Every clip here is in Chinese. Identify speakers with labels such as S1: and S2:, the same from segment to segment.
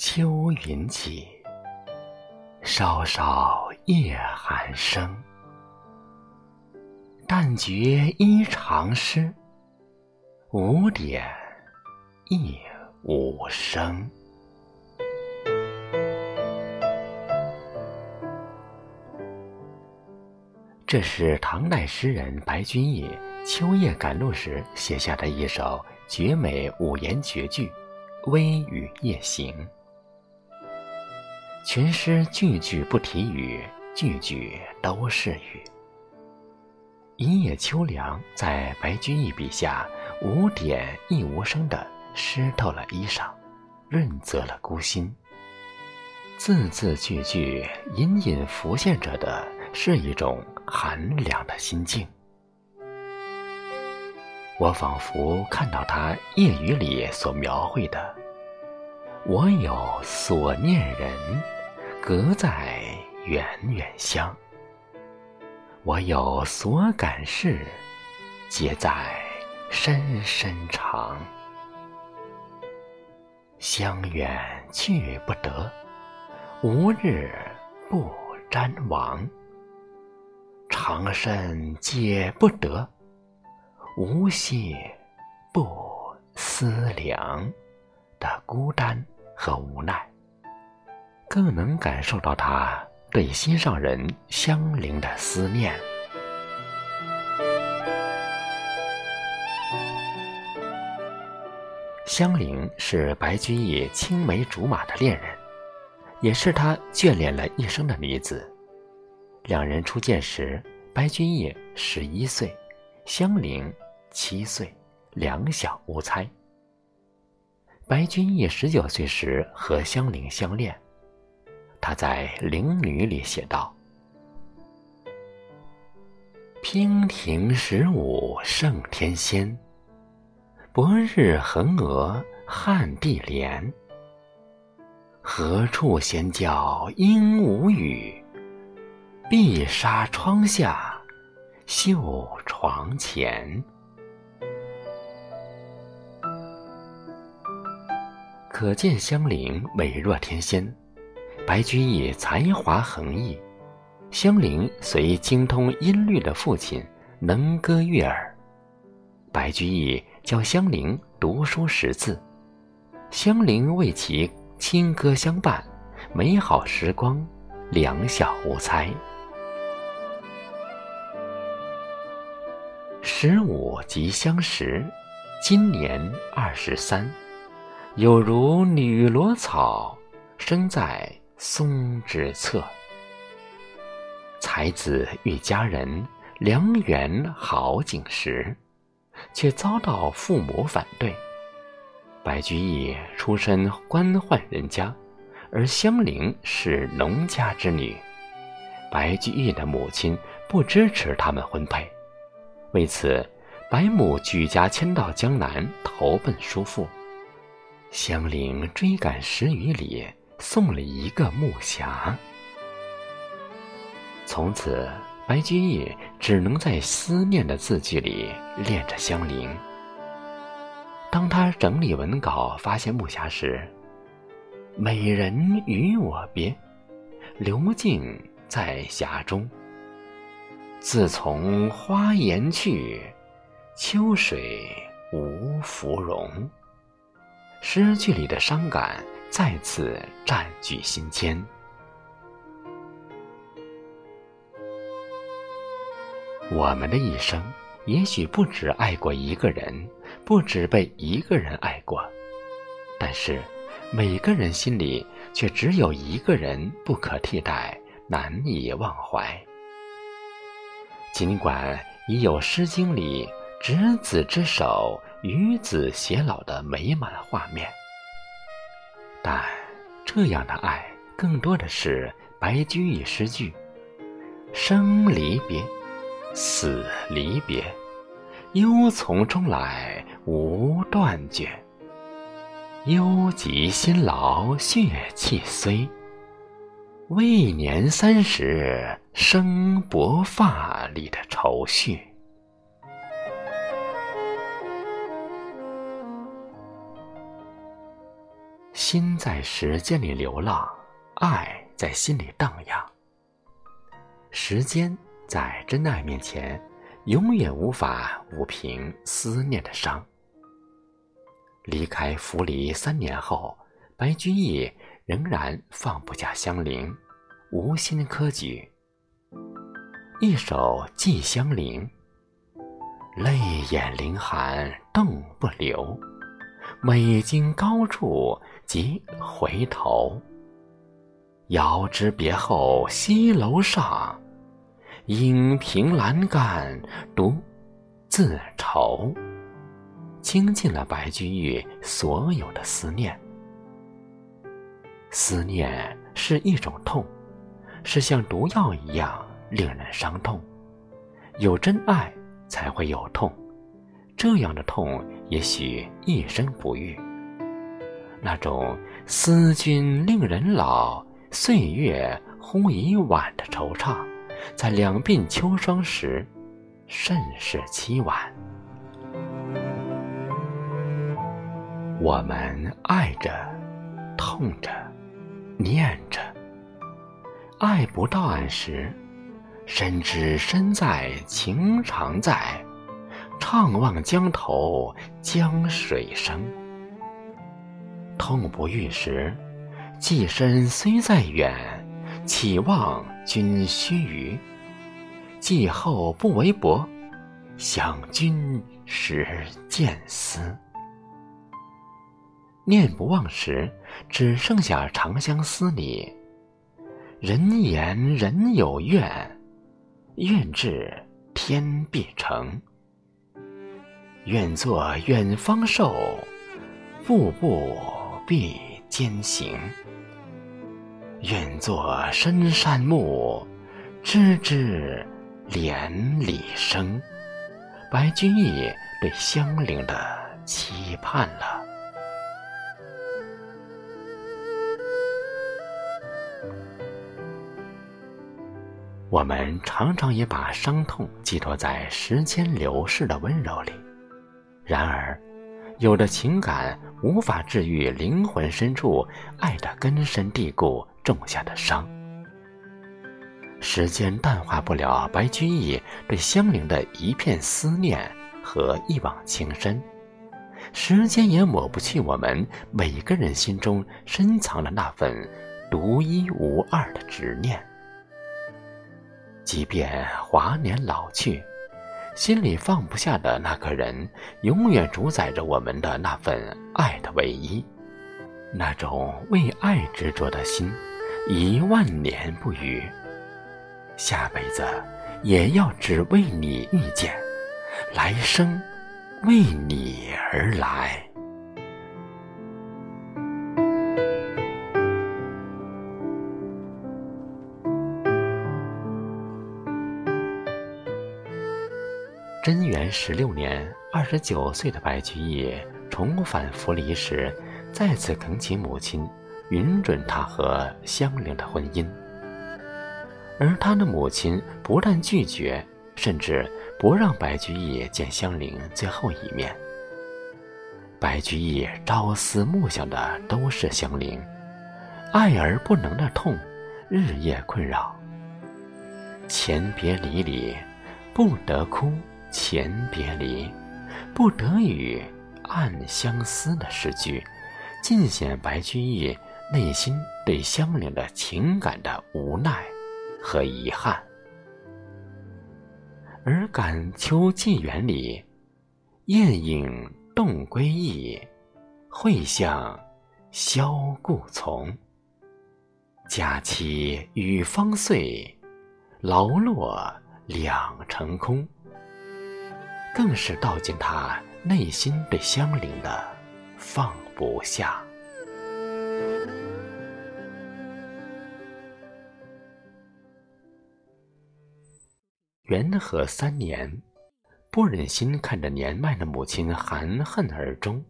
S1: 秋云起，稍稍夜寒声。但觉衣裳湿，五点一无声。这是唐代诗人白居易秋夜赶路时写下的一首绝美五言绝句《微雨夜行》。全诗句句不提雨，句句都是雨。一夜秋凉，在白居易笔下，五点亦无声的湿透了衣裳，润泽了孤心。字字句句隐隐浮现着的是一种。寒凉的心境，我仿佛看到他夜雨里所描绘的：“我有所念人，隔在远远乡；我有所感事，皆在深深长。相远去不得，无日不沾王。”长身解不得，无息不思量的孤单和无奈，更能感受到他对心上人香菱的思念。香菱是白居易青梅竹马的恋人，也是他眷恋了一生的女子。两人初见时，白居易十一岁，香菱七岁，两小无猜。白居易十九岁时和香菱相恋，他在《灵女》里写道：“娉婷十五胜天仙，薄日横娥汉地莲。何处闲教鹦鹉语？”碧纱窗下，绣床前。可见香菱美若天仙，白居易才华横溢，香菱虽精通音律的父亲能歌悦耳，白居易教香菱读书识字，香菱为其清歌相伴，美好时光，两小无猜。十五即相识，今年二十三，有如女萝草生在松之侧。才子遇佳人，良缘好景时，却遭到父母反对。白居易出身官宦人家，而香菱是农家之女，白居易的母亲不支持他们婚配。为此，白母举家迁到江南，投奔叔父。香菱追赶十余里，送了一个木匣。从此，白居易只能在思念的字句里恋着香菱。当他整理文稿，发现木匣时，美人与我别，流镜在匣中。自从花颜去，秋水无芙蓉。诗句里的伤感再次占据心间。我们的一生，也许不止爱过一个人，不止被一个人爱过，但是每个人心里却只有一个人不可替代，难以忘怀。尽管已有《诗经》里“执子之手，与子偕老”的美满画面，但这样的爱更多的是白居易诗句：“生离别，死离别，忧从中来无断绝。忧极辛劳血气衰。”未年三十生薄发里的愁绪。心在时间里流浪，爱在心里荡漾。时间在真爱面前，永远无法抚平思念的伤。离开府里三年后，白居易仍然放不下香菱，无心科举。一首《寄香菱》，泪眼凌寒动不流，每经高处即回头。遥知别后西楼上，影凭栏杆独自愁。倾尽了白居易所有的思念。思念是一种痛，是像毒药一样令人伤痛。有真爱才会有痛，这样的痛也许一生不愈。那种思君令人老，岁月忽已晚的惆怅，在两鬓秋霜时，甚是凄婉。我们爱着，痛着，念着。爱不到岸时，深知身在情常在，怅望江头江水声。痛不欲时，寄身虽在远，岂望君须臾？寄后不为薄，想君时见思。念不忘时，只剩下长相思你。人言人有怨，愿至天必成。愿作远方寿，步步必艰行。愿作深山木，枝枝连理生。白居易对香菱的期盼了。我们常常也把伤痛寄托在时间流逝的温柔里，然而，有的情感无法治愈灵魂深处爱的根深蒂固种下的伤。时间淡化不了白居易对香菱的一片思念和一往情深，时间也抹不去我们每个人心中深藏的那份独一无二的执念。即便华年老去，心里放不下的那个人，永远主宰着我们的那份爱的唯一。那种为爱执着的心，一万年不渝。下辈子也要只为你遇见，来生为你而来。贞元十六年，二十九岁的白居易重返涪陵时，再次恳请母亲允准他和香菱的婚姻。而他的母亲不但拒绝，甚至不让白居易见香菱最后一面。白居易朝思暮想的都是香菱，爱而不能的痛，日夜困扰。前别离里，不得哭。前别离，不得语，暗相思的诗句，尽显白居易内心对香菱的情感的无奈和遗憾。而《感秋寄园》里，雁影动归意，会向萧故从。佳期与方岁，劳落两成空。更是道尽他内心对香菱的放不下。元和三年，不忍心看着年迈的母亲含恨而终。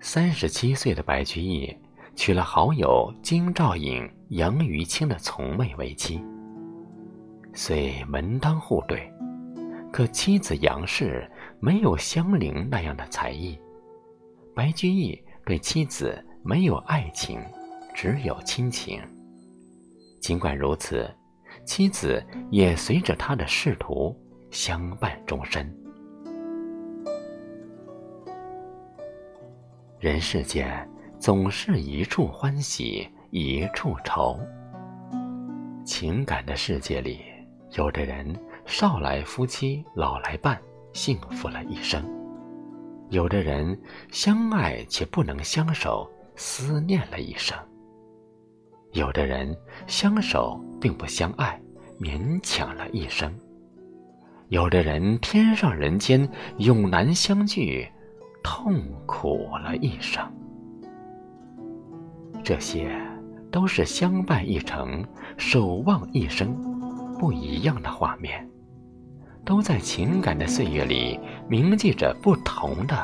S1: 三十七岁的白居易娶了好友京兆尹杨余清的从妹为妻，虽门当户对。可妻子杨氏没有香菱那样的才艺，白居易对妻子没有爱情，只有亲情。尽管如此，妻子也随着他的仕途相伴终身。人世间总是一处欢喜一处愁。情感的世界里，有的人少来夫妻老来伴，幸福了一生；有的人相爱却不能相守，思念了一生；有的人相守并不相爱，勉强了一生；有的人天上人间永难相聚，痛苦了一生。这些。都是相伴一程、守望一生，不一样的画面，都在情感的岁月里铭记着不同的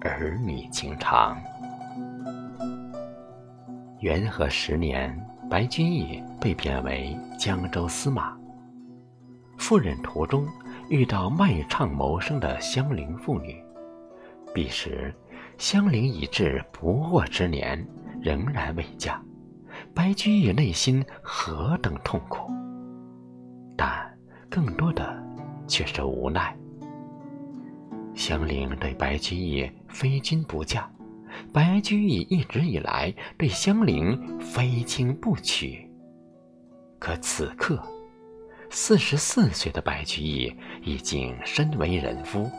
S1: 儿女情长。元和十年，白居易被贬为江州司马。赴任途中，遇到卖唱谋生的香菱妇女。彼时，香菱已至不惑之年，仍然未嫁。白居易内心何等痛苦，但更多的却是无奈。香菱对白居易非君不嫁，白居易一直以来对香菱非亲不娶。可此刻，四十四岁的白居易已经身为人夫，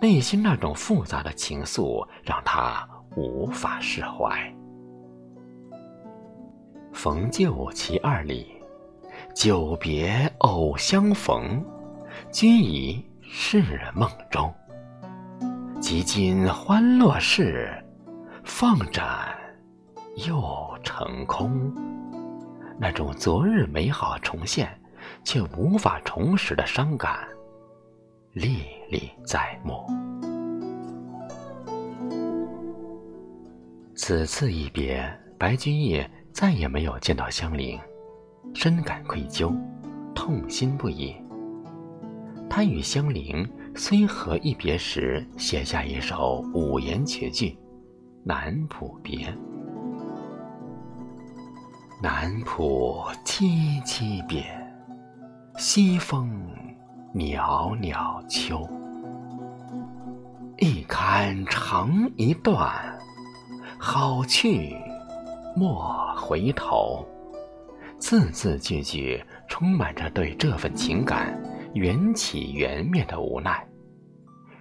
S1: 内心那种复杂的情愫让他无法释怀。逢旧其二里，久别偶相逢，君已是梦中。及今欢乐事，放盏又成空。那种昨日美好重现，却无法重拾的伤感，历历在目。此次一别，白居易。再也没有见到香菱，深感愧疚，痛心不已。他与香菱虽和一别时，写下一首五言绝句《南浦别》：“南浦凄凄别，西风袅袅秋。一堪长一段，好去。”莫回头，字字句句充满着对这份情感缘起缘灭的无奈。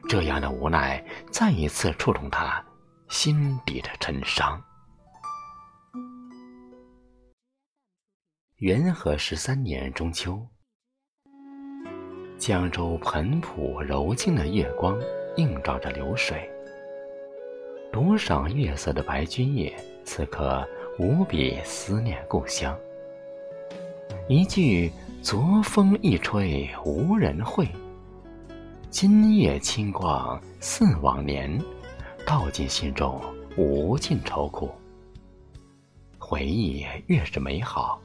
S1: 这样的无奈再一次触动他心底的沉伤。元和十三年中秋，江州盆浦柔静的月光映照着流水，独赏月色的白居易此刻。无比思念故乡。一句“昨风一吹无人会，今夜清光似往年”，道尽心中无尽愁苦。回忆越是美好，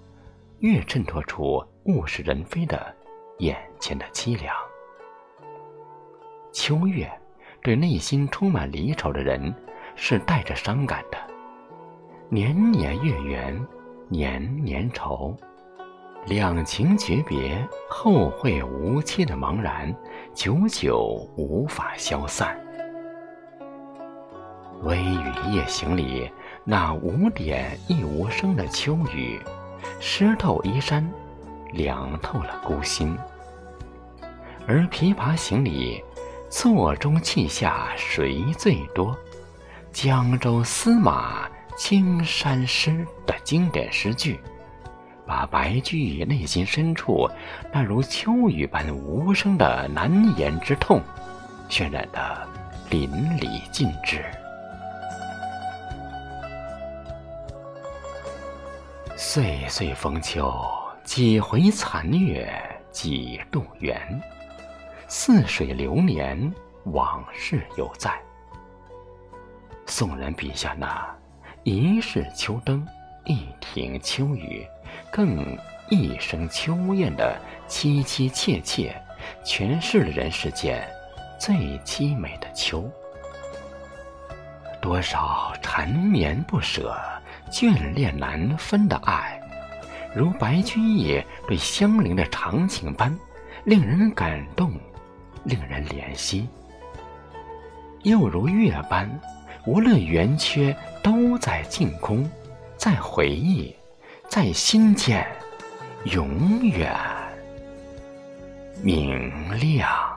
S1: 越衬托出物是人非的眼前的凄凉。秋月，对内心充满离愁的人，是带着伤感的。年年月圆，年年愁，两情诀别，后会无期的茫然，久久无法消散。微雨夜行里，那无点亦无声的秋雨，湿透衣衫，凉透了孤心。而《琵琶行》里“座中泣下谁最多？江州司马。”青衫湿的经典诗句，把白居易内心深处那如秋雨般无声的难言之痛，渲染得淋漓尽致。岁岁逢秋，几回残月几度圆。似水流年，往事犹在。宋人笔下那。一世秋灯，一庭秋雨，更一声秋雁的凄凄切切，诠释了人世间最凄美的秋。多少缠绵不舍，眷恋难分的爱，如白居易对香菱的长情般，令人感动，令人怜惜；又如月般，无论圆缺，都在净空，在回忆，在心间，永远明亮。